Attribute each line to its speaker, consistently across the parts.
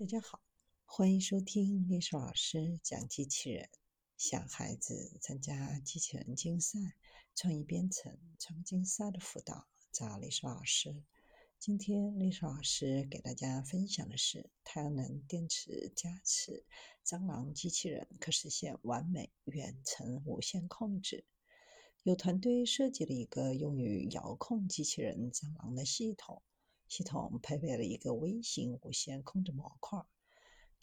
Speaker 1: 大家好，欢迎收听历史老师讲机器人。想孩子参加机器人竞赛、创意编程、创竞赛的辅导，找历史老师。今天历史老师给大家分享的是太阳能电池加持蟑螂机器人，可实现完美远程无线控制。有团队设计了一个用于遥控机器人蟑螂的系统。系统配备了一个微型无线控制模块，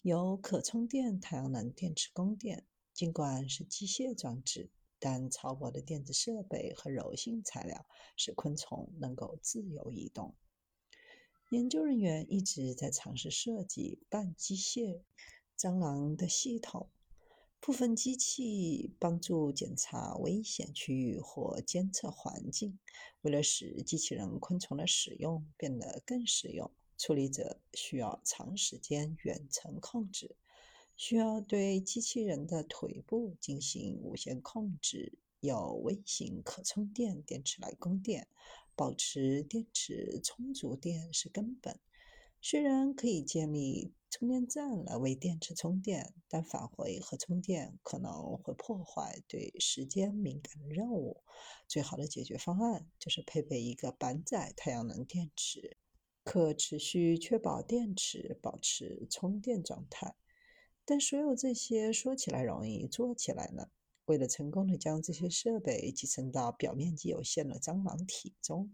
Speaker 1: 由可充电太阳能电池供电。尽管是机械装置，但超薄的电子设备和柔性材料使昆虫能够自由移动。研究人员一直在尝试设计半机械蟑螂的系统。部分机器帮助检查危险区域或监测环境。为了使机器人昆虫的使用变得更实用，处理者需要长时间远程控制，需要对机器人的腿部进行无线控制。有微型可充电电池来供电，保持电池充足电是根本。虽然可以建立充电站来为电池充电，但返回和充电可能会破坏对时间敏感的任务。最好的解决方案就是配备一个板载太阳能电池，可持续确保电池保持充电状态。但所有这些说起来容易，做起来呢？为了成功的将这些设备集成到表面积有限的蟑螂体中，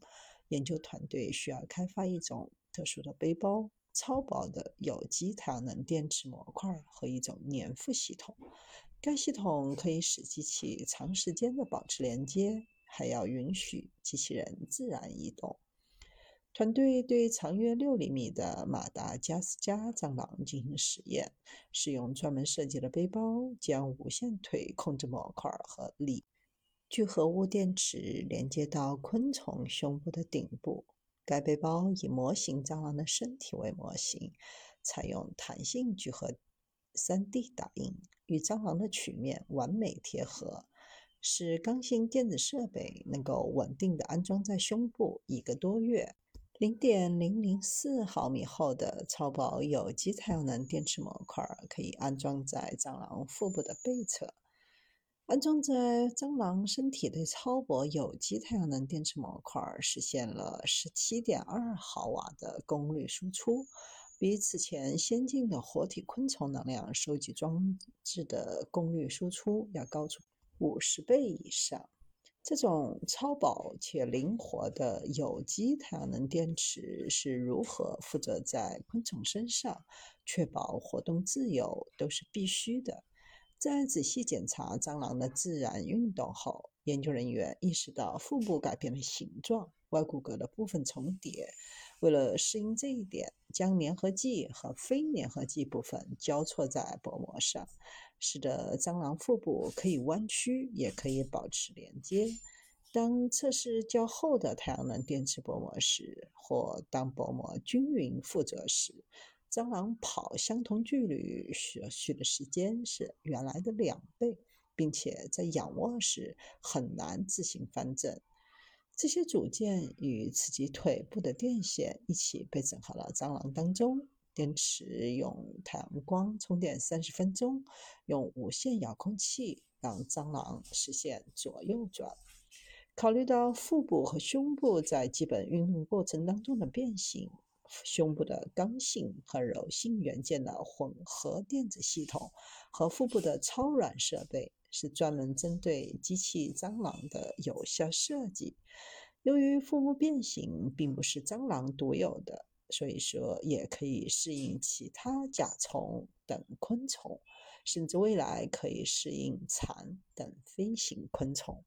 Speaker 1: 研究团队需要开发一种。特殊的背包、超薄的有机太阳能电池模块和一种粘附系统。该系统可以使机器长时间的保持连接，还要允许机器人自然移动。团队对长约六厘米的马达加斯加蟑螂进行实验，使用专门设计的背包将无线腿控制模块和锂聚合物电池连接到昆虫胸部的顶部。该背包以模型蟑螂的身体为模型，采用弹性聚合 3D 打印，与蟑螂的曲面完美贴合，使刚性电子设备能够稳定地安装在胸部一个多月。0.004毫米厚的超薄有机太阳能电池模块可以安装在蟑螂腹部的背侧。安装在蟑螂身体的超薄有机太阳能电池模块实现了17.2毫瓦的功率输出，比此前先进的活体昆虫能量收集装置的功率输出要高出50倍以上。这种超薄且灵活的有机太阳能电池是如何附着在昆虫身上，确保活动自由，都是必须的。在仔细检查蟑螂的自然运动后，研究人员意识到腹部改变了形状，外骨骼的部分重叠。为了适应这一点，将粘合剂和非粘合剂部分交错在薄膜上，使得蟑螂腹部可以弯曲，也可以保持连接。当测试较厚的太阳能电池薄膜时，或当薄膜均匀附着时，蟑螂跑相同距离所需的时间是原来的两倍，并且在仰卧时很难自行翻正。这些组件与刺激腿部的电线一起被整合到蟑螂当中。电池用太阳光充电三十分钟，用无线遥控器让蟑螂实现左右转。考虑到腹部和胸部在基本运动过程当中的变形。胸部的刚性和柔性元件的混合电子系统和腹部的超软设备是专门针对机器蟑螂的有效设计。由于腹部变形并不是蟑螂独有的，所以说也可以适应其他甲虫等昆虫，甚至未来可以适应蚕等飞行昆虫。